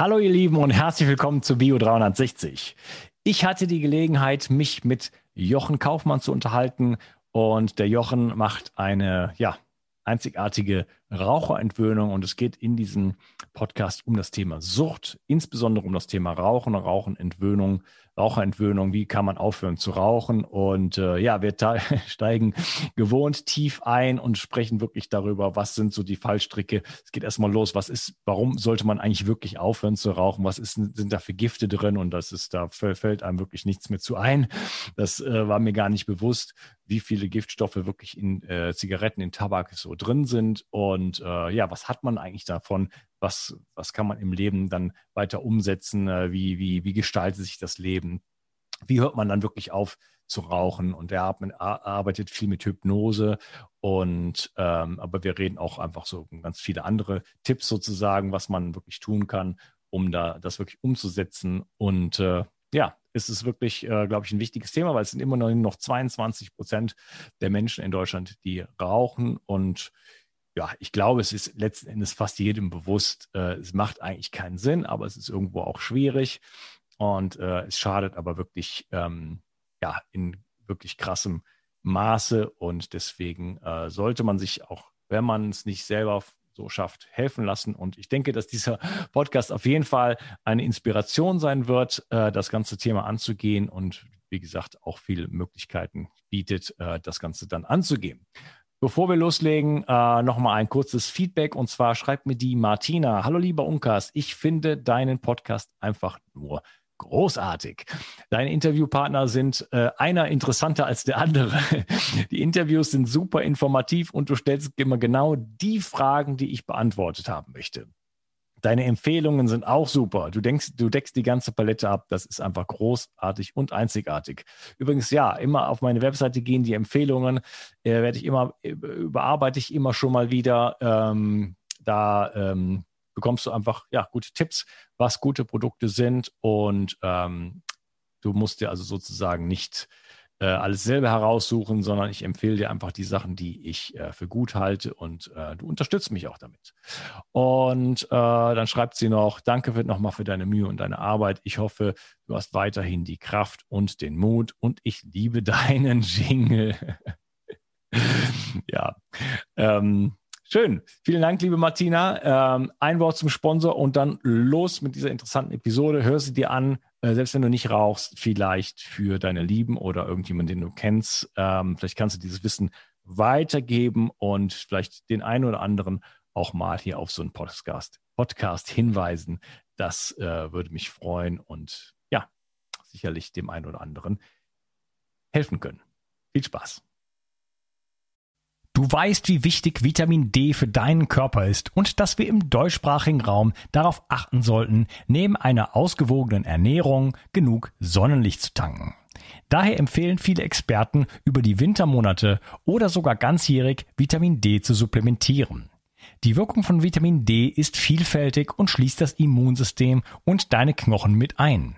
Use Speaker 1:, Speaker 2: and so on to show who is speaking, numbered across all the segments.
Speaker 1: Hallo ihr Lieben und herzlich willkommen zu Bio 360. Ich hatte die Gelegenheit, mich mit Jochen Kaufmann zu unterhalten und der Jochen macht eine ja, einzigartige Raucherentwöhnung und es geht in diesem Podcast um das Thema Sucht, insbesondere um das Thema Rauchen, Rauchenentwöhnung, Raucherentwöhnung, wie kann man aufhören zu rauchen? Und äh, ja, wir steigen gewohnt tief ein und sprechen wirklich darüber, was sind so die Fallstricke. Es geht erstmal los, was ist, warum sollte man eigentlich wirklich aufhören zu rauchen, was ist, sind da für Gifte drin? Und das ist, da fällt einem wirklich nichts mehr zu ein. Das äh, war mir gar nicht bewusst, wie viele Giftstoffe wirklich in äh, Zigaretten, in Tabak so drin sind. Und und äh, ja, was hat man eigentlich davon? Was, was kann man im Leben dann weiter umsetzen? Äh, wie, wie, wie gestaltet sich das Leben? Wie hört man dann wirklich auf zu rauchen? Und er arbeitet viel mit Hypnose und ähm, aber wir reden auch einfach so ganz viele andere Tipps sozusagen, was man wirklich tun kann, um da das wirklich umzusetzen. Und äh, ja, ist wirklich, äh, glaube ich, ein wichtiges Thema, weil es sind immer noch 22 Prozent der Menschen in Deutschland, die rauchen. Und ja, ich glaube, es ist letzten Endes fast jedem bewusst, äh, es macht eigentlich keinen Sinn, aber es ist irgendwo auch schwierig und äh, es schadet aber wirklich, ähm, ja, in wirklich krassem Maße und deswegen äh, sollte man sich auch, wenn man es nicht selber so schafft, helfen lassen. Und ich denke, dass dieser Podcast auf jeden Fall eine Inspiration sein wird, äh, das ganze Thema anzugehen und wie gesagt auch viele Möglichkeiten bietet, äh, das Ganze dann anzugehen. Bevor wir loslegen, äh, nochmal ein kurzes Feedback und zwar schreibt mir die Martina. Hallo lieber Unkas, ich finde deinen Podcast einfach nur großartig. Deine Interviewpartner sind äh, einer interessanter als der andere. Die Interviews sind super informativ und du stellst immer genau die Fragen, die ich beantwortet haben möchte. Deine Empfehlungen sind auch super. Du denkst, du deckst die ganze Palette ab. Das ist einfach großartig und einzigartig. Übrigens, ja, immer auf meine Webseite gehen die Empfehlungen. Äh, werde ich immer, äh, überarbeite ich immer schon mal wieder. Ähm, da ähm, bekommst du einfach ja gute Tipps, was gute Produkte sind und ähm, du musst dir also sozusagen nicht äh, alles selber heraussuchen, sondern ich empfehle dir einfach die Sachen, die ich äh, für gut halte und äh, du unterstützt mich auch damit. Und äh, dann schreibt sie noch, danke nochmal für deine Mühe und deine Arbeit. Ich hoffe, du hast weiterhin die Kraft und den Mut und ich liebe deinen Jingle. ja, ähm, Schön. Vielen Dank, liebe Martina. Ähm, ein Wort zum Sponsor und dann los mit dieser interessanten Episode. Hör sie dir an, selbst wenn du nicht rauchst, vielleicht für deine Lieben oder irgendjemanden, den du kennst. Ähm, vielleicht kannst du dieses Wissen weitergeben und vielleicht den einen oder anderen auch mal hier auf so einen Podcast, Podcast hinweisen. Das äh, würde mich freuen und ja, sicherlich dem einen oder anderen helfen können. Viel Spaß. Du weißt, wie wichtig Vitamin D für deinen Körper ist und dass wir im deutschsprachigen Raum darauf achten sollten, neben einer ausgewogenen Ernährung genug Sonnenlicht zu tanken. Daher empfehlen viele Experten, über die Wintermonate oder sogar ganzjährig Vitamin D zu supplementieren. Die Wirkung von Vitamin D ist vielfältig und schließt das Immunsystem und deine Knochen mit ein.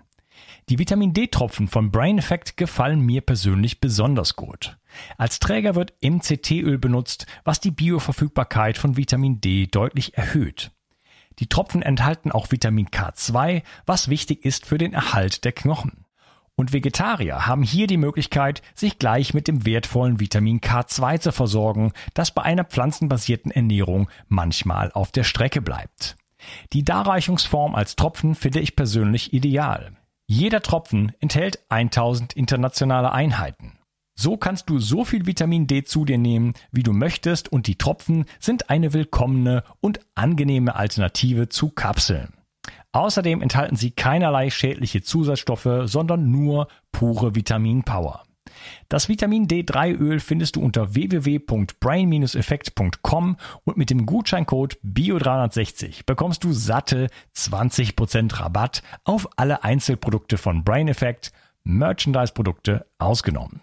Speaker 1: Die Vitamin D-Tropfen von Brain Effect gefallen mir persönlich besonders gut. Als Träger wird MCT-Öl benutzt, was die Bioverfügbarkeit von Vitamin D deutlich erhöht. Die Tropfen enthalten auch Vitamin K2, was wichtig ist für den Erhalt der Knochen. Und Vegetarier haben hier die Möglichkeit, sich gleich mit dem wertvollen Vitamin K2 zu versorgen, das bei einer pflanzenbasierten Ernährung manchmal auf der Strecke bleibt. Die Darreichungsform als Tropfen finde ich persönlich ideal. Jeder Tropfen enthält 1000 internationale Einheiten. So kannst du so viel Vitamin D zu dir nehmen, wie du möchtest und die Tropfen sind eine willkommene und angenehme Alternative zu Kapseln. Außerdem enthalten sie keinerlei schädliche Zusatzstoffe, sondern nur pure Vitamin Power. Das Vitamin D3-Öl findest du unter www.brain-effekt.com und mit dem Gutscheincode BIO360 bekommst du satte 20% Rabatt auf alle Einzelprodukte von Brain Effect, Merchandise-Produkte ausgenommen.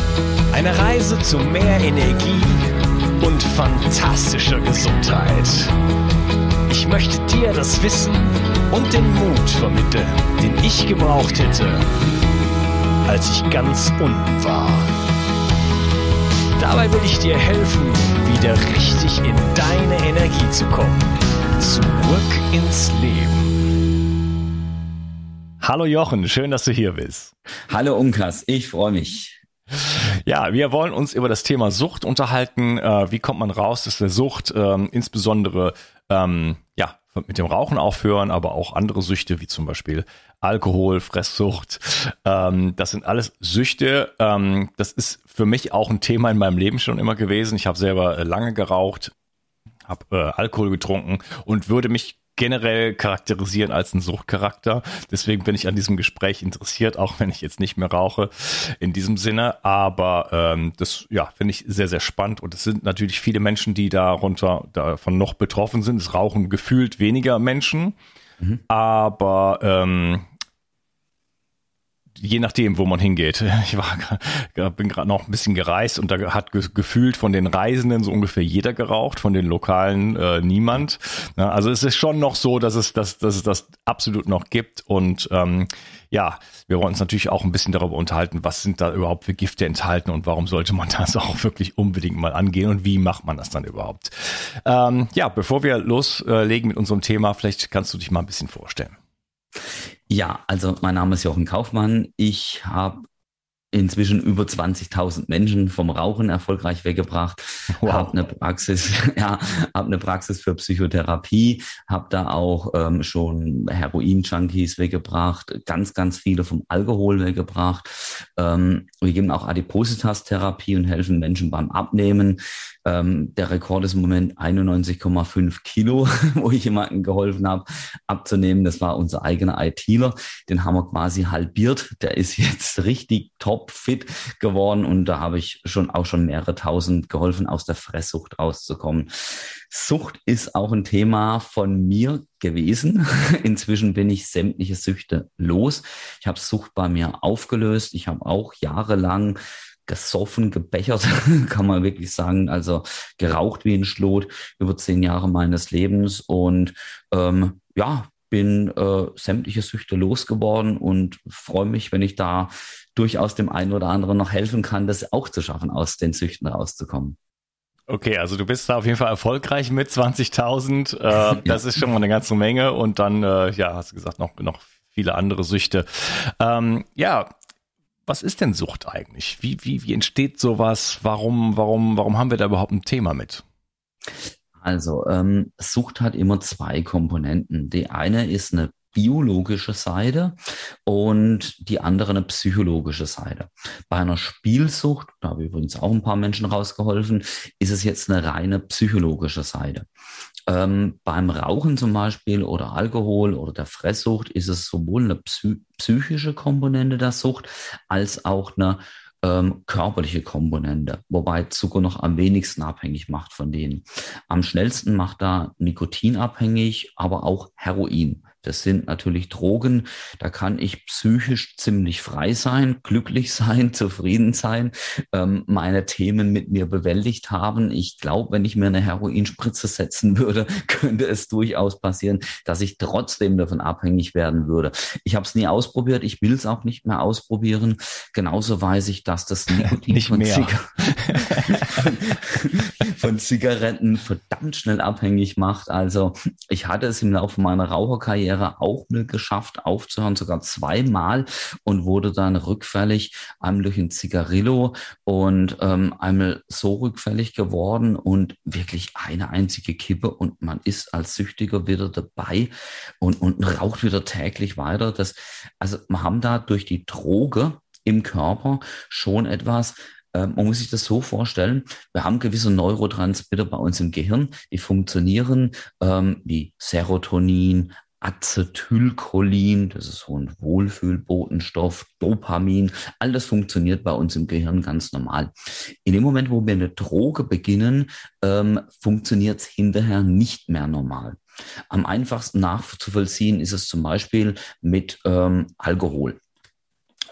Speaker 1: Eine Reise zu mehr Energie und fantastischer Gesundheit. Ich möchte dir das Wissen und den Mut vermitteln, den ich gebraucht hätte, als ich ganz unten war. Dabei will ich dir helfen, wieder richtig in deine Energie zu kommen. Zurück ins Leben. Hallo Jochen, schön, dass du hier bist.
Speaker 2: Hallo Unkas, ich freue mich.
Speaker 1: Ja, wir wollen uns über das Thema Sucht unterhalten. Äh, wie kommt man raus aus der Sucht? Ähm, insbesondere ähm, ja, mit dem Rauchen aufhören, aber auch andere Süchte, wie zum Beispiel Alkohol, Fresssucht. Ähm, das sind alles Süchte. Ähm, das ist für mich auch ein Thema in meinem Leben schon immer gewesen. Ich habe selber äh, lange geraucht, habe äh, Alkohol getrunken und würde mich generell charakterisieren als ein Suchtcharakter. Deswegen bin ich an diesem Gespräch interessiert, auch wenn ich jetzt nicht mehr rauche in diesem Sinne. Aber ähm, das ja, finde ich sehr, sehr spannend. Und es sind natürlich viele Menschen, die darunter davon noch betroffen sind. Es rauchen gefühlt weniger Menschen. Mhm. Aber ähm, je nachdem, wo man hingeht. Ich war, bin gerade noch ein bisschen gereist und da hat gefühlt von den Reisenden so ungefähr jeder geraucht, von den Lokalen äh, niemand. also es ist schon noch so, dass es, dass, dass es das absolut noch gibt und ähm, ja, wir wollen uns natürlich auch ein bisschen darüber unterhalten, was sind da überhaupt für Gifte enthalten und warum sollte man das auch wirklich unbedingt mal angehen und wie macht man das dann überhaupt? Ähm, ja, bevor wir loslegen mit unserem Thema, vielleicht kannst du dich mal ein bisschen vorstellen.
Speaker 2: Ja, also mein Name ist Jochen Kaufmann. Ich habe inzwischen über 20.000 Menschen vom Rauchen erfolgreich weggebracht. Wow. Habe eine Praxis, ja, habe eine Praxis für Psychotherapie, habe da auch ähm, schon Heroin-Junkies weggebracht, ganz, ganz viele vom Alkohol weggebracht. Ähm, wir geben auch Adipositas-Therapie und helfen Menschen beim Abnehmen. Ähm, der Rekord ist im Moment 91,5 Kilo, wo ich jemandem geholfen habe, abzunehmen. Das war unser eigener ITler. Den haben wir quasi halbiert. Der ist jetzt richtig top fit geworden und da habe ich schon auch schon mehrere tausend geholfen, aus der Fresssucht rauszukommen. Sucht ist auch ein Thema von mir gewesen. Inzwischen bin ich sämtliche Süchte los. Ich habe Sucht bei mir aufgelöst. Ich habe auch jahrelang gesoffen, gebechert, kann man wirklich sagen. Also geraucht wie ein Schlot über zehn Jahre meines Lebens und ähm, ja, bin äh, sämtliche Süchte losgeworden und freue mich, wenn ich da durchaus dem einen oder anderen noch helfen kann, das auch zu schaffen, aus den Süchten rauszukommen.
Speaker 1: Okay, also du bist da auf jeden Fall erfolgreich mit 20.000. Äh, ja. Das ist schon mal eine ganze Menge. Und dann, äh, ja, hast du gesagt, noch, noch viele andere Süchte. Ähm, ja, was ist denn Sucht eigentlich? Wie, wie, wie entsteht sowas? Warum, warum, warum haben wir da überhaupt ein Thema mit?
Speaker 2: Also, ähm, Sucht hat immer zwei Komponenten. Die eine ist eine biologische Seite und die andere eine psychologische Seite. Bei einer Spielsucht, da habe ich übrigens auch ein paar Menschen rausgeholfen, ist es jetzt eine reine psychologische Seite. Ähm, beim Rauchen zum Beispiel oder Alkohol oder der Fresssucht ist es sowohl eine psy psychische Komponente der Sucht als auch eine ähm, körperliche Komponente, wobei Zucker noch am wenigsten abhängig macht von denen. Am schnellsten macht da Nikotin abhängig, aber auch Heroin. Das sind natürlich Drogen. Da kann ich psychisch ziemlich frei sein, glücklich sein, zufrieden sein, ähm, meine Themen mit mir bewältigt haben. Ich glaube, wenn ich mir eine Heroinspritze setzen würde, könnte es durchaus passieren, dass ich trotzdem davon abhängig werden würde. Ich habe es nie ausprobiert. Ich will es auch nicht mehr ausprobieren. Genauso weiß ich, dass das Nikotin
Speaker 1: nicht von, mehr.
Speaker 2: von Zigaretten verdammt schnell abhängig macht. Also ich hatte es im Laufe meiner Raucherkarriere Karriere auch mal geschafft, aufzuhören, sogar zweimal und wurde dann rückfällig, einmal durch ein Zigarillo und ähm, einmal so rückfällig geworden und wirklich eine einzige Kippe und man ist als Süchtiger wieder dabei und, und raucht wieder täglich weiter. Das, also wir haben da durch die Droge im Körper schon etwas, man muss sich das so vorstellen, wir haben gewisse Neurotransmitter bei uns im Gehirn, die funktionieren ähm, wie Serotonin, Acetylcholin, das ist so ein Wohlfühlbotenstoff, Dopamin, all das funktioniert bei uns im Gehirn ganz normal. In dem Moment, wo wir eine Droge beginnen, ähm, funktioniert es hinterher nicht mehr normal. Am einfachsten nachzuvollziehen ist es zum Beispiel mit ähm, Alkohol.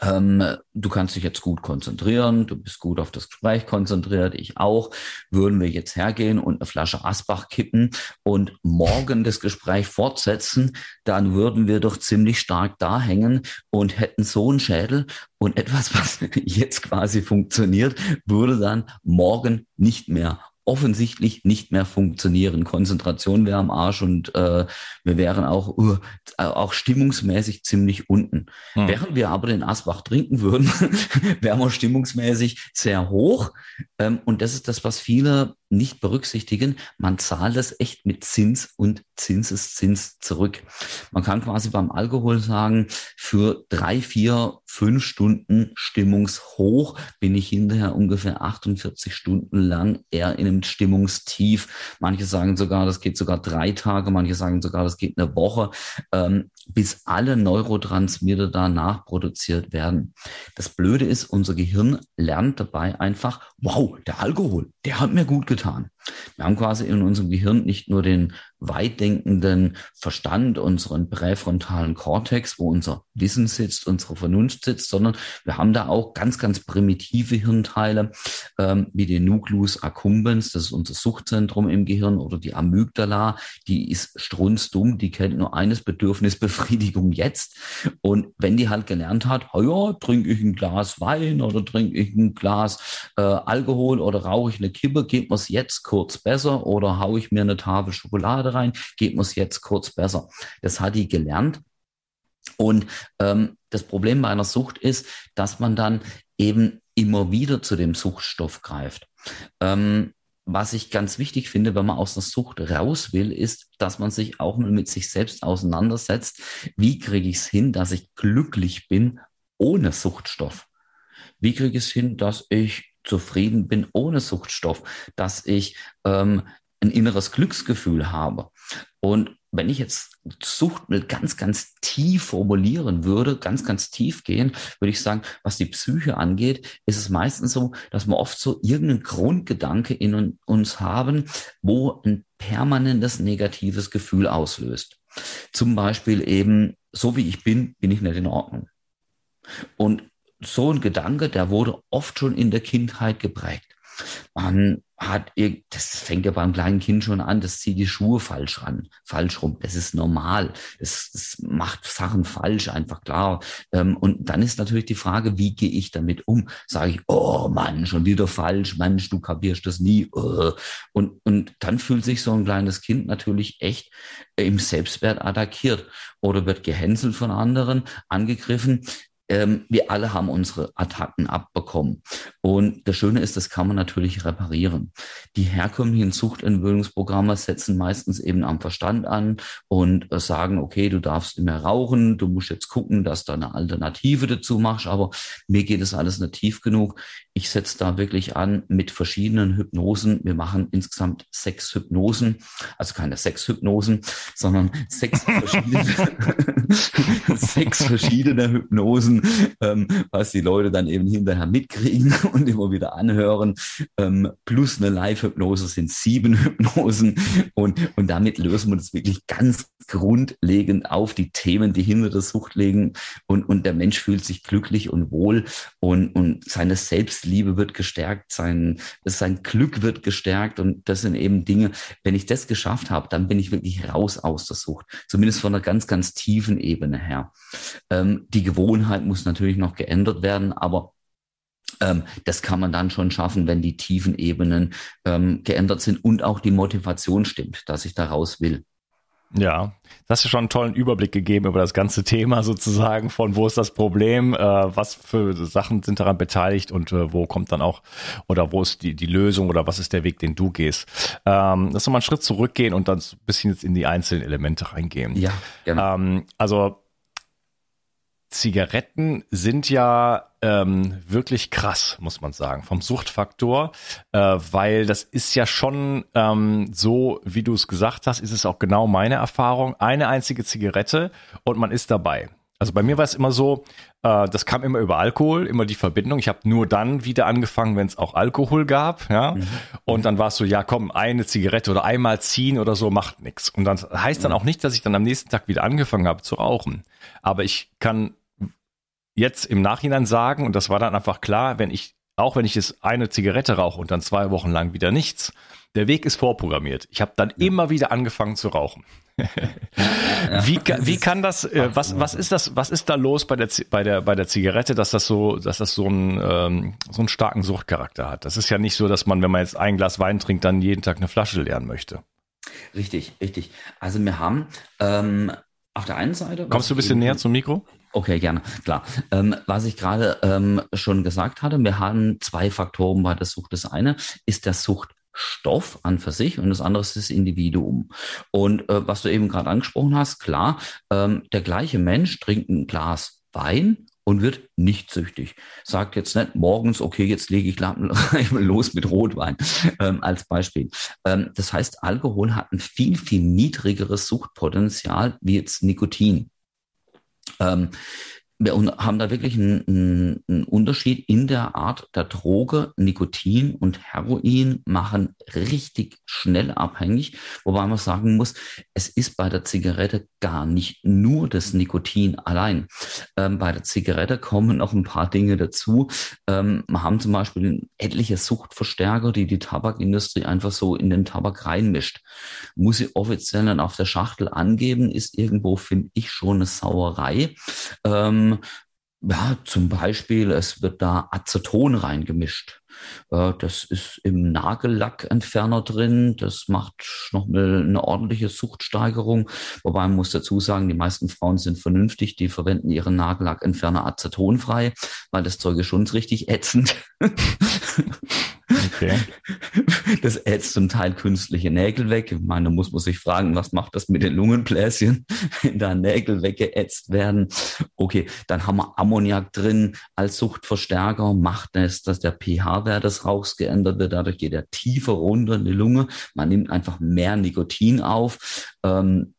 Speaker 2: Ähm, du kannst dich jetzt gut konzentrieren, du bist gut auf das Gespräch konzentriert, ich auch. Würden wir jetzt hergehen und eine Flasche Asbach kippen und morgen das Gespräch fortsetzen, dann würden wir doch ziemlich stark da hängen und hätten so einen Schädel und etwas, was jetzt quasi funktioniert, würde dann morgen nicht mehr offensichtlich nicht mehr funktionieren. Konzentration wäre am Arsch und äh, wir wären auch, uh, auch stimmungsmäßig ziemlich unten. Hm. Während wir aber den Asbach trinken würden, wären wir stimmungsmäßig sehr hoch. Ähm, und das ist das, was viele nicht berücksichtigen. Man zahlt es echt mit Zins und Zinseszins zurück. Man kann quasi beim Alkohol sagen, für drei, vier, fünf Stunden stimmungshoch bin ich hinterher ungefähr 48 Stunden lang eher in einem Stimmungstief. Manche sagen sogar, das geht sogar drei Tage, manche sagen sogar, das geht eine Woche, ähm, bis alle Neurotransmitter danach produziert werden. Das Blöde ist, unser Gehirn lernt dabei einfach, wow, der Alkohol, der hat mir gut getan. time. Wir haben quasi in unserem Gehirn nicht nur den weitdenkenden Verstand, unseren präfrontalen Kortex, wo unser Wissen sitzt, unsere Vernunft sitzt, sondern wir haben da auch ganz, ganz primitive Hirnteile, ähm, wie den Nucleus accumbens, das ist unser Suchtzentrum im Gehirn, oder die Amygdala, die ist strunzdumm, die kennt nur eines Bedürfnis, Befriedigung jetzt. Und wenn die halt gelernt hat, oh ja, trinke ich ein Glas Wein oder trinke ich ein Glas äh, Alkohol oder rauche ich eine Kippe, geht mir es jetzt kurz besser oder haue ich mir eine Tafel Schokolade rein, geht mir es jetzt kurz besser. Das hat die gelernt. Und ähm, das Problem bei einer Sucht ist, dass man dann eben immer wieder zu dem Suchtstoff greift. Ähm, was ich ganz wichtig finde, wenn man aus der Sucht raus will, ist, dass man sich auch mal mit sich selbst auseinandersetzt. Wie kriege ich es hin, dass ich glücklich bin ohne Suchtstoff? Wie kriege ich es hin, dass ich zufrieden bin ohne Suchtstoff, dass ich ähm, ein inneres Glücksgefühl habe? Und wenn ich jetzt Suchtmittel ganz, ganz tief formulieren würde, ganz, ganz tief gehen, würde ich sagen, was die Psyche angeht, ist es meistens so, dass wir oft so irgendeinen Grundgedanke in uns haben, wo ein permanentes negatives Gefühl auslöst. Zum Beispiel eben, so wie ich bin, bin ich nicht in Ordnung. Und so ein Gedanke, der wurde oft schon in der Kindheit geprägt. Man hat, das fängt ja beim kleinen Kind schon an, das zieht die Schuhe falsch ran, falsch rum. Das ist normal. Das, das macht Sachen falsch, einfach klar. Ähm, und dann ist natürlich die Frage, wie gehe ich damit um? Sage ich, oh Mann, schon wieder falsch, Mensch, du kapierst das nie. Äh. Und, und dann fühlt sich so ein kleines Kind natürlich echt im Selbstwert attackiert oder wird gehänselt von anderen, angegriffen ähm, wir alle haben unsere Attacken abbekommen. Und das Schöne ist, das kann man natürlich reparieren. Die herkömmlichen Suchtentwöhnungsprogramme setzen meistens eben am Verstand an und äh, sagen, okay, du darfst mehr rauchen, du musst jetzt gucken, dass du eine Alternative dazu machst, aber mir geht es alles nicht tief genug. Ich setze da wirklich an mit verschiedenen Hypnosen. Wir machen insgesamt sechs Hypnosen, also keine sechs Hypnosen, sondern sechs verschiedene, sechs verschiedene Hypnosen, ähm, was die Leute dann eben hinterher mitkriegen und immer wieder anhören. Ähm, plus eine Live-Hypnose sind sieben Hypnosen. Und, und damit lösen wir das wirklich ganz grundlegend auf die Themen, die hinter der Sucht liegen. Und, und der Mensch fühlt sich glücklich und wohl. Und, und seine Selbstliebe wird gestärkt, sein, sein Glück wird gestärkt. Und das sind eben Dinge, wenn ich das geschafft habe, dann bin ich wirklich raus aus der Sucht, zumindest von einer ganz, ganz tiefen Ebene her. Ähm, die Gewohnheit muss natürlich noch geändert werden, aber ähm, das kann man dann schon schaffen, wenn die tiefen Ebenen ähm, geändert sind und auch die Motivation stimmt, dass ich da raus will.
Speaker 1: Ja, das hast du schon einen tollen Überblick gegeben über das ganze Thema sozusagen, von wo ist das Problem, äh, was für Sachen sind daran beteiligt und äh, wo kommt dann auch oder wo ist die, die Lösung oder was ist der Weg, den du gehst. Ähm, lass uns mal einen Schritt zurückgehen und dann ein bisschen jetzt in die einzelnen Elemente reingehen.
Speaker 2: Ja,
Speaker 1: genau. Ähm, also Zigaretten sind ja ähm, wirklich krass, muss man sagen, vom Suchtfaktor, äh, weil das ist ja schon ähm, so, wie du es gesagt hast, ist es auch genau meine Erfahrung. Eine einzige Zigarette und man ist dabei. Also bei mir war es immer so, äh, das kam immer über Alkohol, immer die Verbindung. Ich habe nur dann wieder angefangen, wenn es auch Alkohol gab, ja. Mhm. Und dann war es so, ja, komm, eine Zigarette oder einmal ziehen oder so macht nichts. Und dann heißt dann mhm. auch nicht, dass ich dann am nächsten Tag wieder angefangen habe zu rauchen. Aber ich kann jetzt im Nachhinein sagen, und das war dann einfach klar, wenn ich, auch wenn ich jetzt eine Zigarette rauche und dann zwei Wochen lang wieder nichts, der Weg ist vorprogrammiert. Ich habe dann ja. immer wieder angefangen zu rauchen wie, wie kann das, äh, was, was ist das, was ist da los bei der, bei der, bei der Zigarette, dass das so, dass das so einen, ähm, so einen starken Suchtcharakter hat? Das ist ja nicht so, dass man, wenn man jetzt ein Glas Wein trinkt, dann jeden Tag eine Flasche leeren möchte.
Speaker 2: Richtig, richtig. Also wir haben ähm, auf der einen Seite.
Speaker 1: Kommst du ein bisschen näher zum Mikro?
Speaker 2: Okay, gerne, klar. Ähm, was ich gerade ähm, schon gesagt hatte, wir haben zwei Faktoren bei der Sucht. Das eine ist der Sucht Stoff an für sich und das andere ist das Individuum. Und äh, was du eben gerade angesprochen hast, klar, ähm, der gleiche Mensch trinkt ein Glas Wein und wird nicht süchtig. Sagt jetzt nicht morgens, okay, jetzt lege ich los mit Rotwein ähm, als Beispiel. Ähm, das heißt, Alkohol hat ein viel, viel niedrigeres Suchtpotenzial wie jetzt Nikotin. Ähm, wir haben da wirklich einen, einen, Unterschied in der Art der Droge. Nikotin und Heroin machen richtig schnell abhängig, wobei man sagen muss, es ist bei der Zigarette gar nicht nur das Nikotin allein. Ähm, bei der Zigarette kommen noch ein paar Dinge dazu. Ähm, wir haben zum Beispiel etliche Suchtverstärker, die die Tabakindustrie einfach so in den Tabak reinmischt. Muss sie offiziell dann auf der Schachtel angeben, ist irgendwo, finde ich, schon eine Sauerei. Ähm, ja, zum Beispiel, es wird da Aceton reingemischt. Das ist im Nagellackentferner drin. Das macht nochmal eine ordentliche Suchtsteigerung. Wobei man muss dazu sagen, die meisten Frauen sind vernünftig. Die verwenden ihren Nagellackentferner acetonfrei, weil das Zeug ist schon richtig ätzend. Okay. Das ätzt zum Teil künstliche Nägel weg. Ich meine, da muss man sich fragen, was macht das mit den Lungenbläschen, wenn da Nägel weggeätzt werden. Okay, dann haben wir Ammoniak drin als Suchtverstärker, macht es, dass der pH-Wert des Rauchs geändert wird. Dadurch geht er tiefer runter in die Lunge. Man nimmt einfach mehr Nikotin auf. Ähm,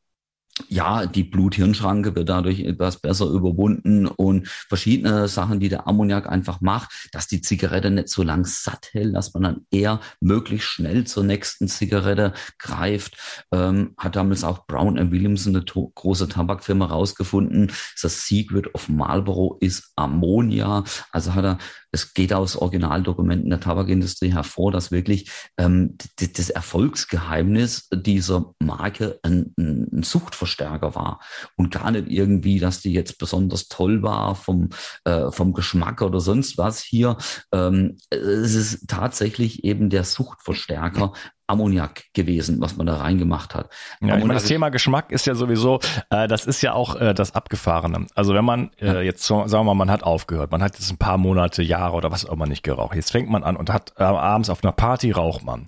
Speaker 2: ja, die Blut-Hirn-Schranke wird dadurch etwas besser überwunden und verschiedene Sachen, die der Ammoniak einfach macht, dass die Zigarette nicht so lang satt hält, dass man dann eher möglichst schnell zur nächsten Zigarette greift. Ähm, hat damals auch Brown Williamson, eine große Tabakfirma, rausgefunden. Das Secret of Marlboro ist Ammonia. Also hat er es geht aus Originaldokumenten der Tabakindustrie hervor, dass wirklich ähm, das Erfolgsgeheimnis dieser Marke ein, ein, Suchtverstärker war und gar nicht irgendwie, dass die jetzt besonders toll war vom, äh, vom Geschmack oder sonst was hier. Ähm, es ist tatsächlich eben der Suchtverstärker Ammoniak gewesen, was man da reingemacht hat.
Speaker 1: Ja, meine, das Thema Geschmack ist ja sowieso, äh, das ist ja auch äh, das Abgefahrene. Also wenn man äh, jetzt, so, sagen wir mal, man hat aufgehört, man hat jetzt ein paar Monate, Jahre oder was auch immer nicht geraucht. Jetzt fängt man an und hat äh, abends auf einer Party raucht man.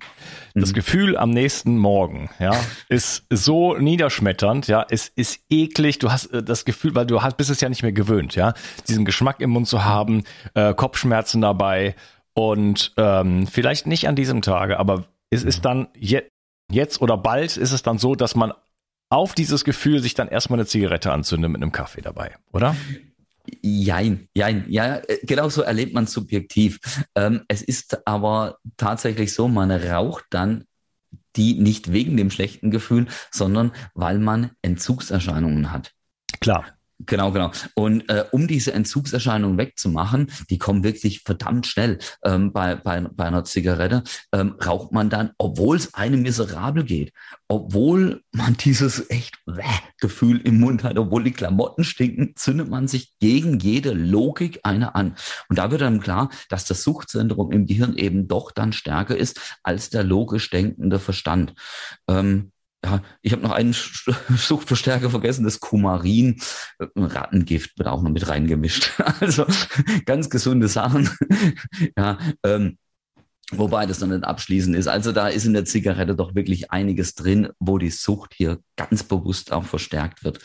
Speaker 1: Das mhm. Gefühl am nächsten Morgen, ja, ist so niederschmetternd, ja, es ist eklig. Du hast äh, das Gefühl, weil du hast, bist es ja nicht mehr gewöhnt, ja, diesen Geschmack im Mund zu haben, äh, Kopfschmerzen dabei und ähm, vielleicht nicht an diesem Tage, aber es ist dann je, jetzt oder bald ist es dann so, dass man auf dieses Gefühl sich dann erstmal eine Zigarette anzündet mit einem Kaffee dabei, oder?
Speaker 2: Jein, jein, ja, äh, genau so erlebt man subjektiv. Ähm, es ist aber tatsächlich so, man raucht dann die nicht wegen dem schlechten Gefühl, sondern weil man Entzugserscheinungen hat.
Speaker 1: Klar.
Speaker 2: Genau, genau. Und äh, um diese Entzugserscheinungen wegzumachen, die kommen wirklich verdammt schnell ähm, bei, bei, bei einer Zigarette, ähm, raucht man dann, obwohl es einem miserabel geht, obwohl man dieses echt äh, Gefühl im Mund hat, obwohl die Klamotten stinken, zündet man sich gegen jede Logik eine an. Und da wird dann klar, dass das Suchtzentrum im Gehirn eben doch dann stärker ist als der logisch denkende Verstand. Ähm, ja, ich habe noch einen Suchtverstärker vergessen, das Kumarin. Rattengift wird auch noch mit reingemischt. Also ganz gesunde Sachen. ja, ähm, Wobei das noch nicht abschließend ist. Also da ist in der Zigarette doch wirklich einiges drin, wo die Sucht hier ganz bewusst auch verstärkt wird.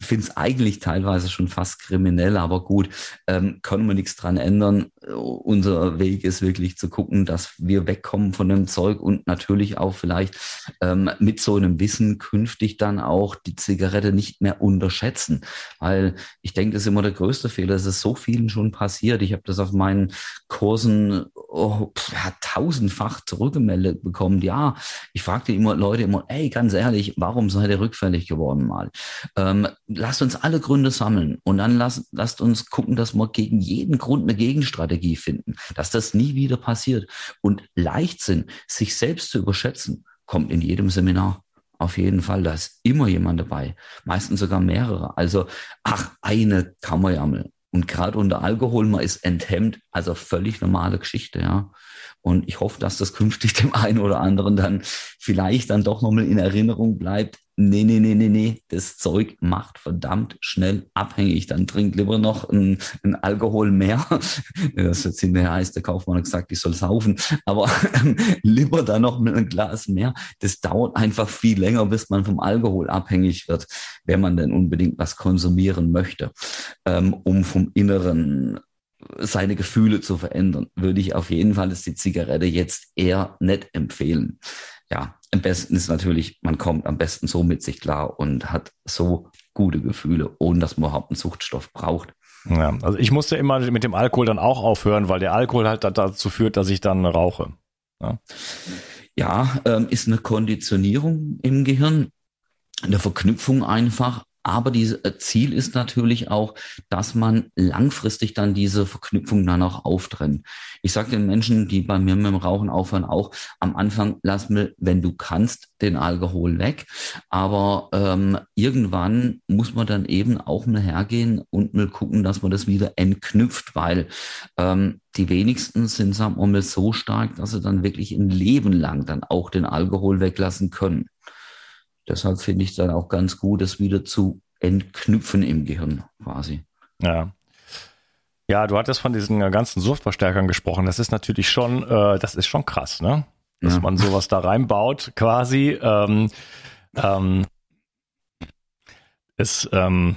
Speaker 2: Ich finde es eigentlich teilweise schon fast kriminell, aber gut, ähm, können wir nichts dran ändern. Unser Weg ist wirklich zu gucken, dass wir wegkommen von dem Zeug und natürlich auch vielleicht ähm, mit so einem Wissen künftig dann auch die Zigarette nicht mehr unterschätzen. Weil ich denke, das ist immer der größte Fehler. Es ist so vielen schon passiert. Ich habe das auf meinen Kursen oh, ja, tausendfach zurückgemeldet bekommen. Ja, ich fragte immer Leute immer, ey, ganz ehrlich, warum seid ihr rückfällig geworden mal? Ähm, lasst uns alle Gründe sammeln und dann lasst, lasst uns gucken, dass wir gegen jeden Grund eine Gegenstrategie finden, dass das nie wieder passiert. Und Leichtsinn, sich selbst zu überschätzen, kommt in jedem Seminar. Auf jeden Fall, da ist immer jemand dabei, meistens sogar mehrere. Also, ach, eine kann man ja mal. Und gerade unter Alkohol, man ist enthemmt, also völlig normale Geschichte, ja. Und ich hoffe, dass das künftig dem einen oder anderen dann vielleicht dann doch nochmal in Erinnerung bleibt. Nee, nee, nee, nee, nee, das Zeug macht verdammt schnell abhängig. Dann trink lieber noch ein, ein Alkohol mehr. Das jetzt hinterher heißt, der Kaufmann hat gesagt, ich soll saufen. Aber lieber dann noch einem Glas mehr. Das dauert einfach viel länger, bis man vom Alkohol abhängig wird, wenn man denn unbedingt was konsumieren möchte, ähm, um vom Inneren seine Gefühle zu verändern, würde ich auf jeden Fall ist die Zigarette jetzt eher nicht empfehlen. Ja, am besten ist natürlich, man kommt am besten so mit sich klar und hat so gute Gefühle, ohne dass man überhaupt einen Suchtstoff braucht.
Speaker 1: Ja, also ich musste immer mit dem Alkohol dann auch aufhören, weil der Alkohol halt dazu führt, dass ich dann rauche.
Speaker 2: Ja, ja ähm, ist eine Konditionierung im Gehirn, eine Verknüpfung einfach aber dieses äh, Ziel ist natürlich auch, dass man langfristig dann diese Verknüpfung dann auch auftrennt. Ich sage den Menschen, die bei mir mit dem Rauchen aufhören, auch am Anfang, lass mir, wenn du kannst, den Alkohol weg. Aber ähm, irgendwann muss man dann eben auch mal hergehen und mal gucken, dass man das wieder entknüpft, weil ähm, die wenigsten sind, sagen wir mal, so stark, dass sie dann wirklich ein Leben lang dann auch den Alkohol weglassen können. Deshalb finde ich es dann auch ganz gut, das wieder zu entknüpfen im Gehirn quasi.
Speaker 1: Ja. Ja, du hattest von diesen ganzen Suchtverstärkern gesprochen. Das ist natürlich schon, äh, das ist schon krass, ne? Dass ja. man sowas da reinbaut, quasi. Ähm, ähm, ist, ähm,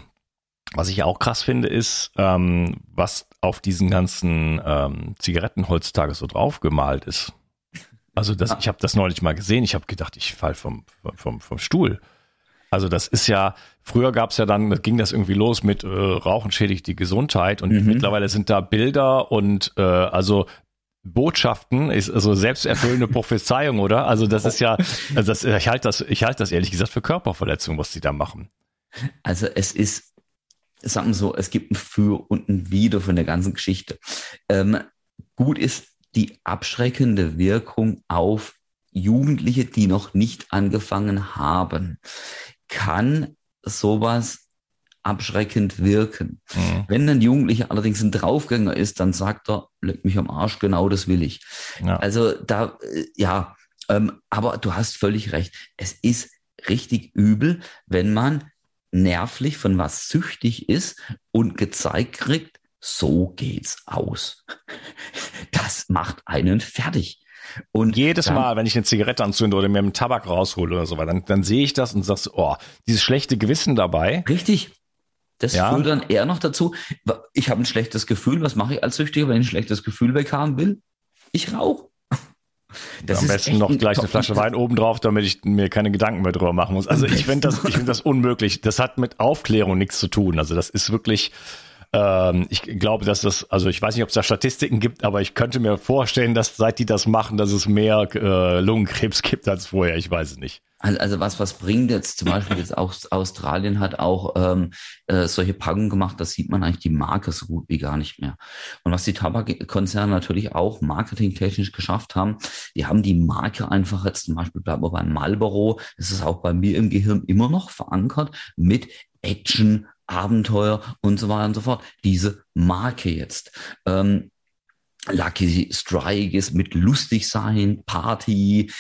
Speaker 1: was ich auch krass finde, ist, ähm, was auf diesen ganzen ähm, Zigaretten heutzutage so draufgemalt ist. Also das, ich habe das neulich mal gesehen. Ich habe gedacht, ich fall vom, vom, vom Stuhl. Also das ist ja, früher gab es ja dann, ging das irgendwie los mit äh, Rauchen schädigt die Gesundheit und mhm. mittlerweile sind da Bilder und äh, also Botschaften ist also selbsterfüllende Prophezeiung, oder? Also das ist ja, also das, ich halte das, ich halte das ehrlich gesagt für Körperverletzung, was die da machen.
Speaker 2: Also es ist, sagen wir so, es gibt ein Für und ein Wider von der ganzen Geschichte. Ähm, gut ist, die abschreckende Wirkung auf Jugendliche, die noch nicht angefangen haben. Kann sowas abschreckend wirken. Mhm. Wenn ein Jugendlicher allerdings ein Draufgänger ist, dann sagt er, leck mich am Arsch, genau das will ich. Ja. Also da, äh, ja, ähm, aber du hast völlig recht. Es ist richtig übel, wenn man nervlich von was süchtig ist und gezeigt kriegt, so geht's aus. Das macht einen fertig.
Speaker 1: Und jedes dann, Mal, wenn ich eine Zigarette anzünde oder mir einen Tabak raushole oder so, dann, dann sehe ich das und sagst, oh, dieses schlechte Gewissen dabei.
Speaker 2: Richtig. Das ja. führt dann eher noch dazu, ich habe ein schlechtes Gefühl, was mache ich als Süchtiger, wenn ich ein schlechtes Gefühl weghaben will? Ich rauche.
Speaker 1: Das ja, am besten noch gleich eine Flasche Wein oben drauf, damit ich mir keine Gedanken mehr drüber machen muss. Also ich finde das, ich finde das unmöglich. Das hat mit Aufklärung nichts zu tun. Also das ist wirklich, ähm, ich glaube, dass das, also ich weiß nicht, ob es da Statistiken gibt, aber ich könnte mir vorstellen, dass seit die das machen, dass es mehr äh, Lungenkrebs gibt als vorher. Ich weiß es nicht.
Speaker 2: Also, also was, was bringt jetzt zum Beispiel jetzt auch Australien hat auch ähm, äh, solche Packungen gemacht, da sieht man eigentlich die Marke so gut wie gar nicht mehr. Und was die Tabakkonzerne natürlich auch marketingtechnisch geschafft haben, die haben die Marke einfach jetzt zum Beispiel bleiben wir beim Marlboro, das ist auch bei mir im Gehirn immer noch verankert mit Action, Abenteuer und so weiter und so fort. Diese Marke jetzt. Ähm, Lucky Strike ist mit lustig sein, Party,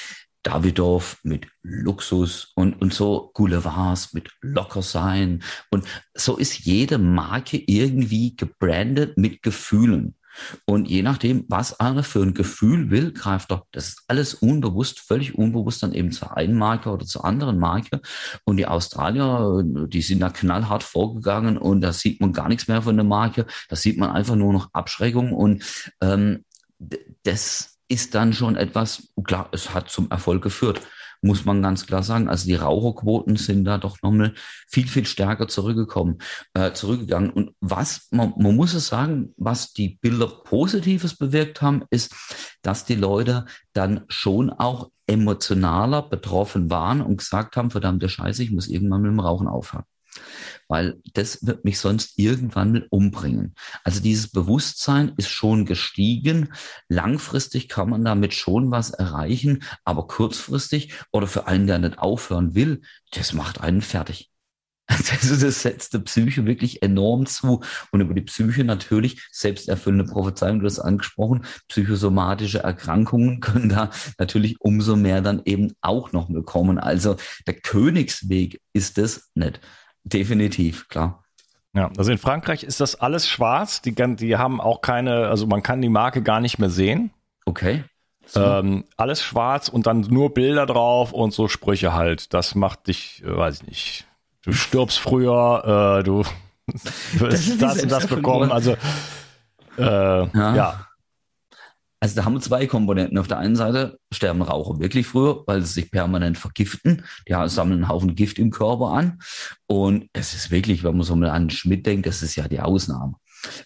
Speaker 2: Davidoff mit Luxus und, und so Goulevards mit locker sein. Und so ist jede Marke irgendwie gebrandet mit Gefühlen. Und je nachdem, was einer für ein Gefühl will, greift er. Das ist alles unbewusst, völlig unbewusst dann eben zur einen Marke oder zur anderen Marke. Und die Australier, die sind da knallhart vorgegangen und da sieht man gar nichts mehr von der Marke. Da sieht man einfach nur noch Abschreckung und ähm, das ist dann schon etwas, klar, es hat zum Erfolg geführt muss man ganz klar sagen. Also die Raucherquoten sind da doch nochmal viel, viel stärker zurückgekommen, äh, zurückgegangen. Und was, man, man muss es sagen, was die Bilder Positives bewirkt haben, ist, dass die Leute dann schon auch emotionaler betroffen waren und gesagt haben, verdammte Scheiße, ich muss irgendwann mit dem Rauchen aufhören weil das wird mich sonst irgendwann mal umbringen. Also dieses Bewusstsein ist schon gestiegen. Langfristig kann man damit schon was erreichen, aber kurzfristig oder für einen, der nicht aufhören will, das macht einen fertig. Also das setzt der Psyche wirklich enorm zu. Und über die Psyche natürlich, selbsterfüllende Prophezeiung, du hast angesprochen, psychosomatische Erkrankungen können da natürlich umso mehr dann eben auch noch bekommen. Also der Königsweg ist es nicht. Definitiv, klar.
Speaker 1: Ja, also in Frankreich ist das alles schwarz. Die, die haben auch keine, also man kann die Marke gar nicht mehr sehen.
Speaker 2: Okay.
Speaker 1: So. Ähm, alles schwarz und dann nur Bilder drauf und so Sprüche halt. Das macht dich, äh, weiß ich nicht. Du stirbst früher, äh, du wirst das, das und das bekommen. Also äh, ja. ja.
Speaker 2: Also da haben wir zwei Komponenten. Auf der einen Seite sterben Raucher wirklich früher, weil sie sich permanent vergiften. Die sammeln einen Haufen Gift im Körper an. Und es ist wirklich, wenn man so mal an Schmidt denkt, das ist ja die Ausnahme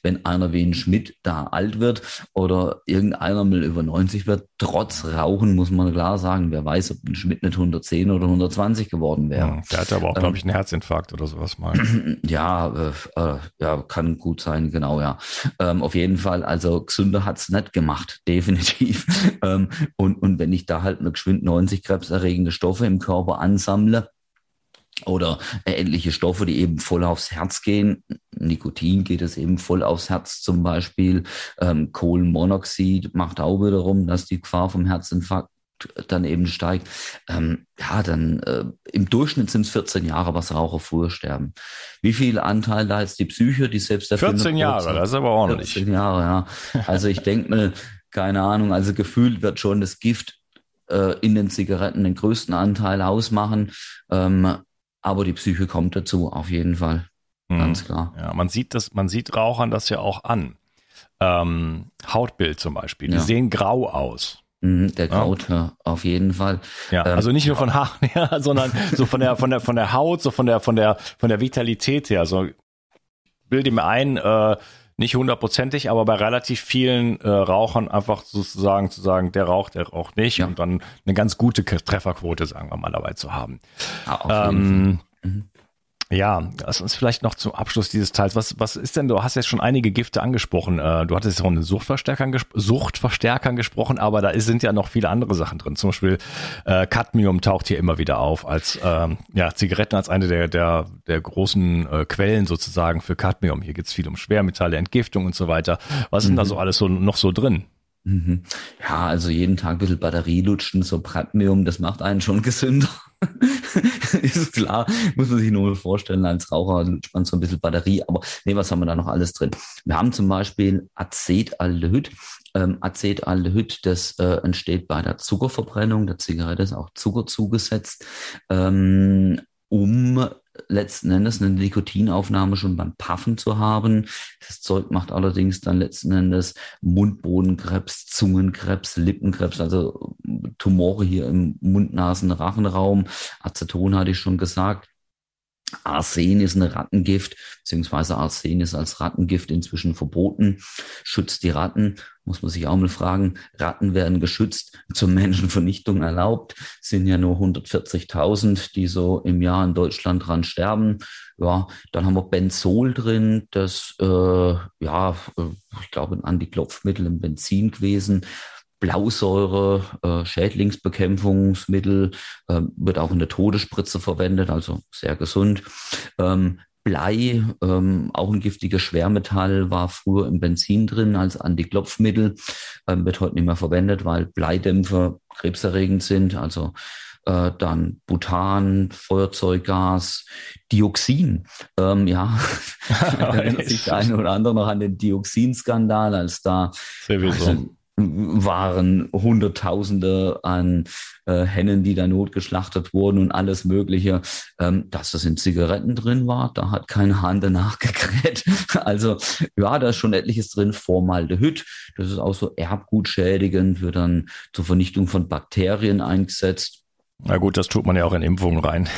Speaker 2: wenn einer wie ein Schmidt da alt wird oder irgendeiner mal über 90 wird, trotz Rauchen muss man klar sagen, wer weiß, ob ein Schmidt nicht 110 oder 120 geworden wäre.
Speaker 1: Der hatte aber auch, ähm, glaube ich, einen Herzinfarkt oder sowas mal.
Speaker 2: Ja, äh, äh, ja, kann gut sein, genau, ja. Ähm, auf jeden Fall, also gesünder hat's nicht gemacht, definitiv. ähm, und, und wenn ich da halt geschwind 90 krebserregende Stoffe im Körper ansammle, oder ähnliche Stoffe, die eben voll aufs Herz gehen. Nikotin geht es eben voll aufs Herz zum Beispiel. Ähm, Kohlenmonoxid macht auch wiederum, dass die Gefahr vom Herzinfarkt dann eben steigt. Ähm, ja, dann äh, im Durchschnitt sind es 14 Jahre, was Raucher früher sterben. Wie viel Anteil da ist die Psyche, die selbst
Speaker 1: 14 Jahre, das ist aber ordentlich.
Speaker 2: 14 Jahre, ja. Also ich denke mal, keine Ahnung, also gefühlt wird schon das Gift äh, in den Zigaretten den größten Anteil ausmachen. Ähm, aber die Psyche kommt dazu, auf jeden Fall. Mhm. Ganz klar.
Speaker 1: Ja, man sieht das, man sieht Rauchern das ja auch an. Ähm, Hautbild zum Beispiel. Die ja. sehen grau aus.
Speaker 2: Mhm, der Kraut, ja. auf jeden Fall.
Speaker 1: Ja, ähm, also nicht nur von Haaren her, sondern so von der, von der, von der Haut, so von der, von der, von der Vitalität her. So, bilde mir ein, äh, nicht hundertprozentig, aber bei relativ vielen äh, Rauchern einfach sozusagen zu sagen, der raucht, der raucht nicht ja. und dann eine ganz gute Trefferquote, sagen wir mal, dabei zu haben. Ja, ähm, mhm. Ja, lass uns vielleicht noch zum Abschluss dieses Teils. Was, was ist denn, du hast jetzt schon einige Gifte angesprochen. Äh, du hattest von Suchtverstärkern, ges Suchtverstärkern gesprochen, aber da sind ja noch viele andere Sachen drin. Zum Beispiel äh, Cadmium taucht hier immer wieder auf als ähm, ja, Zigaretten als eine der, der, der großen äh, Quellen sozusagen für Cadmium. Hier geht es viel um Schwermetalle, Entgiftung und so weiter. Was mhm. ist denn da so alles so noch so drin?
Speaker 2: Mhm. Ja, also jeden Tag ein bisschen Batterie lutschen, so Cadmium, das macht einen schon gesünder. ist klar, muss man sich nur vorstellen, als Raucher lutscht man so ein bisschen Batterie, aber nee, was haben wir da noch alles drin? Wir haben zum Beispiel Acetaldehyd. Ähm, Acetaldehyd, das äh, entsteht bei der Zuckerverbrennung. Der Zigarette ist auch Zucker zugesetzt, ähm, um letzten Endes eine Nikotinaufnahme schon beim Puffen zu haben. Das Zeug macht allerdings dann letzten Endes Mundbodenkrebs, Zungenkrebs, Lippenkrebs, also Tumore hier im Mund-Nasen-Rachenraum. Aceton hatte ich schon gesagt. Arsen ist ein Rattengift, beziehungsweise Arsen ist als Rattengift inzwischen verboten, schützt die Ratten. Muss man sich auch mal fragen, Ratten werden geschützt, zur Menschenvernichtung erlaubt, sind ja nur 140.000, die so im Jahr in Deutschland dran sterben. Ja, dann haben wir Benzol drin, das, äh, ja, äh, ich glaube, ein Antiklopfmittel im Benzin gewesen. Blausäure, äh, Schädlingsbekämpfungsmittel, äh, wird auch in der Todesspritze verwendet, also sehr gesund. Ähm, Blei, ähm, auch ein giftiges Schwermetall, war früher im Benzin drin als Antiklopfmittel, ähm, wird heute nicht mehr verwendet, weil Bleidämpfer krebserregend sind. Also äh, dann Butan, Feuerzeuggas, Dioxin. Ähm, ja, erinnert sich der eine oder andere noch an den Dioxinskandal, als da also, waren Hunderttausende an äh, Hennen, die da notgeschlachtet wurden und alles Mögliche. Ähm, dass das in Zigaretten drin war, da hat kein Hahn danach gekräht. Also ja, da ist schon etliches drin. Formaldehyd, das ist auch so erbgutschädigend, wird dann zur Vernichtung von Bakterien eingesetzt.
Speaker 1: Na gut, das tut man ja auch in Impfungen rein.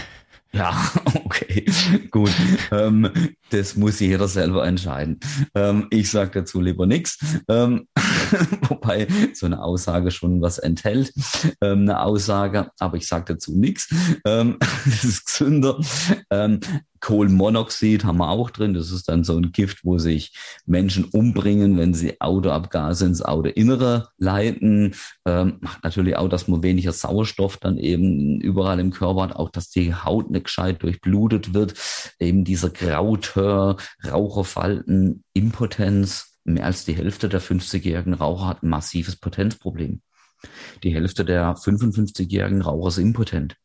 Speaker 2: Ja, okay, gut. ähm, das muss jeder selber entscheiden. Ähm, ich sage dazu lieber nichts. Ähm, wobei so eine Aussage schon was enthält. Ähm, eine Aussage, aber ich sage dazu nichts. Ähm, das ist gesünder. Kohlenmonoxid haben wir auch drin. Das ist dann so ein Gift, wo sich Menschen umbringen, wenn sie Autoabgase ins Autoinnere leiten. Ähm, natürlich auch, dass man weniger Sauerstoff dann eben überall im Körper hat, auch dass die Haut nicht gescheit durchblutet wird. Eben dieser Grautör, Raucherfalten, Impotenz. Mehr als die Hälfte der 50-jährigen Raucher hat ein massives Potenzproblem. Die Hälfte der 55-jährigen Raucher ist impotent.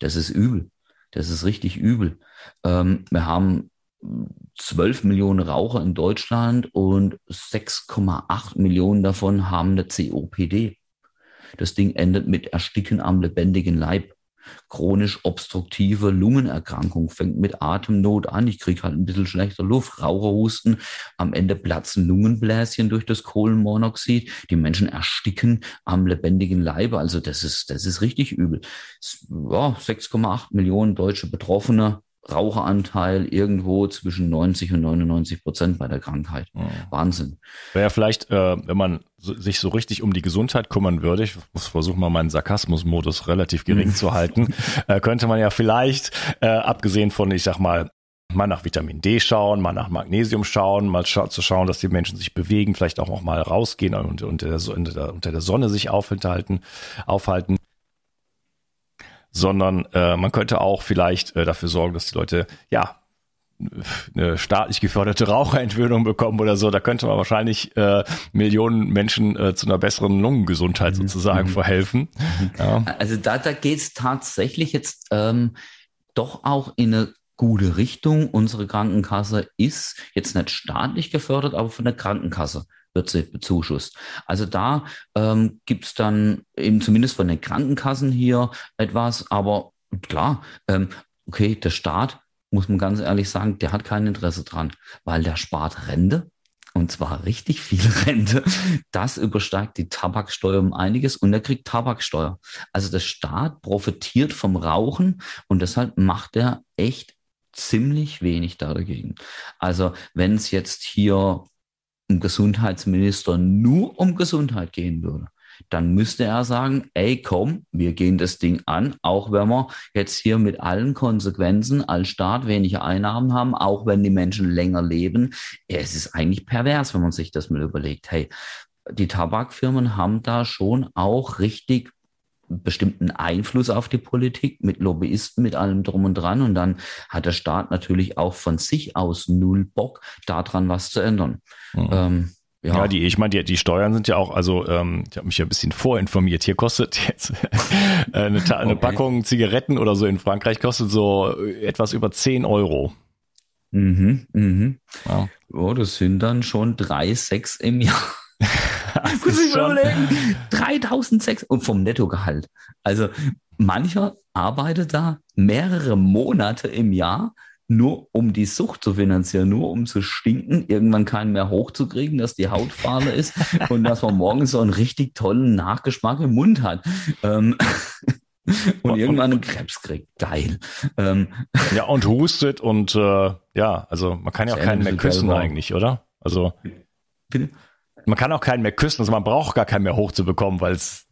Speaker 2: Das ist übel. Das ist richtig übel. Ähm, wir haben 12 Millionen Raucher in Deutschland und 6,8 Millionen davon haben eine COPD. Das Ding endet mit Ersticken am lebendigen Leib chronisch obstruktive Lungenerkrankung, fängt mit Atemnot an. Ich kriege halt ein bisschen schlechter Luft, Raucherhusten. Am Ende platzen Lungenbläschen durch das Kohlenmonoxid. Die Menschen ersticken am lebendigen Leibe. Also das ist, das ist richtig übel. Ja, 6,8 Millionen deutsche Betroffene. Raucheranteil irgendwo zwischen 90 und 99 Prozent bei der Krankheit. Mhm. Wahnsinn.
Speaker 1: Wäre ja vielleicht, äh, wenn man so, sich so richtig um die Gesundheit kümmern würde, ich muss versuchen mal meinen Sarkasmusmodus relativ gering zu halten, äh, könnte man ja vielleicht, äh, abgesehen von, ich sag mal, mal nach Vitamin D schauen, mal nach Magnesium schauen, mal scha zu schauen, dass die Menschen sich bewegen, vielleicht auch noch mal rausgehen und unter der, unter der Sonne sich aufhalten, aufhalten sondern äh, man könnte auch vielleicht äh, dafür sorgen, dass die Leute ja eine staatlich geförderte Raucherentwöhnung bekommen oder so. Da könnte man wahrscheinlich äh, Millionen Menschen äh, zu einer besseren Lungengesundheit mhm. sozusagen mhm. verhelfen.
Speaker 2: Mhm. Ja. Also da, da geht es tatsächlich jetzt ähm, doch auch in eine gute Richtung. Unsere Krankenkasse ist jetzt nicht staatlich gefördert, aber von der Krankenkasse wird sie bezuschusst. Also da ähm, gibt dann eben zumindest von den Krankenkassen hier etwas, aber klar, ähm, okay, der Staat, muss man ganz ehrlich sagen, der hat kein Interesse dran, weil der spart Rente und zwar richtig viel Rente. Das übersteigt die Tabaksteuer um einiges und er kriegt Tabaksteuer. Also der Staat profitiert vom Rauchen und deshalb macht er echt ziemlich wenig dagegen. Also wenn es jetzt hier ein Gesundheitsminister nur um Gesundheit gehen würde, dann müsste er sagen, ey, komm, wir gehen das Ding an, auch wenn wir jetzt hier mit allen Konsequenzen als Staat weniger Einnahmen haben, auch wenn die Menschen länger leben. Es ist eigentlich pervers, wenn man sich das mal überlegt. Hey, die Tabakfirmen haben da schon auch richtig bestimmten Einfluss auf die Politik mit Lobbyisten, mit allem drum und dran. Und dann hat der Staat natürlich auch von sich aus null Bock, daran was zu ändern.
Speaker 1: Mhm. Ähm, ja. ja, die, ich meine, die, die Steuern sind ja auch, also ähm, ich habe mich ja ein bisschen vorinformiert. Hier kostet jetzt äh, eine, eine okay. Packung Zigaretten oder so in Frankreich kostet so etwas über 10 Euro.
Speaker 2: Mhm, mhm. Ja. Oh, das sind dann schon drei, sechs im Jahr. Muss ich überlegen. 3006 und vom Nettogehalt. Also mancher arbeitet da mehrere Monate im Jahr nur um die Sucht zu finanzieren, nur um zu stinken, irgendwann keinen mehr hochzukriegen, dass die Haut fahle ist und dass man morgens so einen richtig tollen Nachgeschmack im Mund hat. Ähm, und irgendwann einen Krebs kriegt. Geil.
Speaker 1: Ähm, ja, und hustet und äh, ja, also man kann ja auch keinen mehr küssen eigentlich, oder? Also. Bitte? Man kann auch keinen mehr küssen, also man braucht gar keinen mehr hochzubekommen, weil es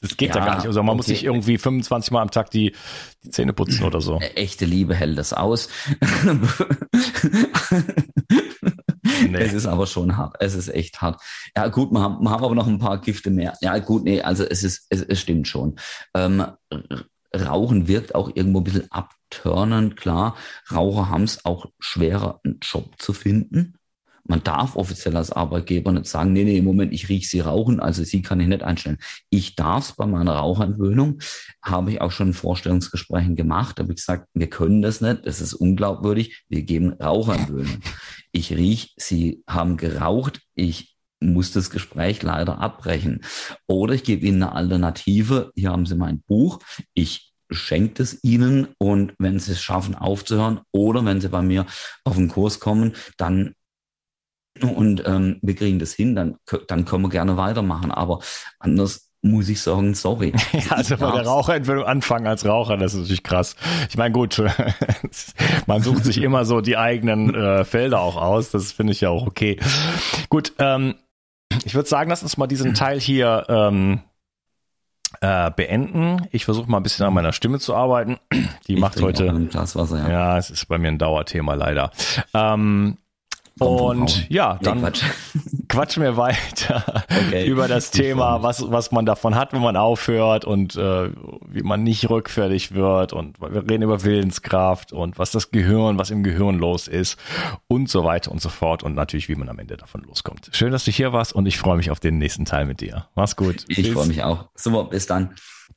Speaker 1: das geht ja, ja, gar nicht. Also man okay. muss sich irgendwie 25 Mal am Tag die, die Zähne putzen oder so.
Speaker 2: Echte Liebe hält das aus. nee. Es ist aber schon hart. Es ist echt hart. Ja, gut, wir haben, wir haben aber noch ein paar Gifte mehr. Ja, gut, nee, also es ist, es, es stimmt schon. Ähm, Rauchen wirkt auch irgendwo ein bisschen abtörnend, klar. Raucher haben es auch schwerer, einen Job zu finden man darf offiziell als Arbeitgeber nicht sagen, nee, nee, im Moment, ich rieche Sie rauchen, also Sie kann ich nicht einstellen. Ich darf es bei meiner Rauchentwöhnung, habe ich auch schon Vorstellungsgesprächen gemacht, habe ich gesagt, wir können das nicht, das ist unglaubwürdig, wir geben Rauchentwöhnung. Ich riech, Sie haben geraucht, ich muss das Gespräch leider abbrechen. Oder ich gebe Ihnen eine Alternative. Hier haben Sie mein Buch. Ich schenke es Ihnen und wenn Sie es schaffen aufzuhören oder wenn Sie bei mir auf den Kurs kommen, dann und ähm, wir kriegen das hin, dann, dann können wir gerne weitermachen. Aber anders muss ich sagen, sorry.
Speaker 1: Ja, also bei der Raucherentwicklung anfangen als Raucher, das ist natürlich krass. Ich meine, gut, man sucht sich immer so die eigenen äh, Felder auch aus, das finde ich ja auch okay. Gut, ähm, ich würde sagen, lass uns mal diesen Teil hier ähm, äh, beenden. Ich versuche mal ein bisschen an meiner Stimme zu arbeiten. Die ich macht heute.
Speaker 2: Wasser, ja.
Speaker 1: ja, es ist bei mir ein Dauerthema leider. Ähm, und ja, dann nee, Quatsch. quatschen wir weiter okay. über das Thema, was, was man davon hat, wenn man aufhört und äh, wie man nicht rückfällig wird. Und wir reden über Willenskraft und was das Gehirn, was im Gehirn los ist und so weiter und so fort. Und natürlich, wie man am Ende davon loskommt. Schön, dass du hier warst und ich freue mich auf den nächsten Teil mit dir. Mach's gut.
Speaker 2: Ich freue mich auch. Super, bis dann.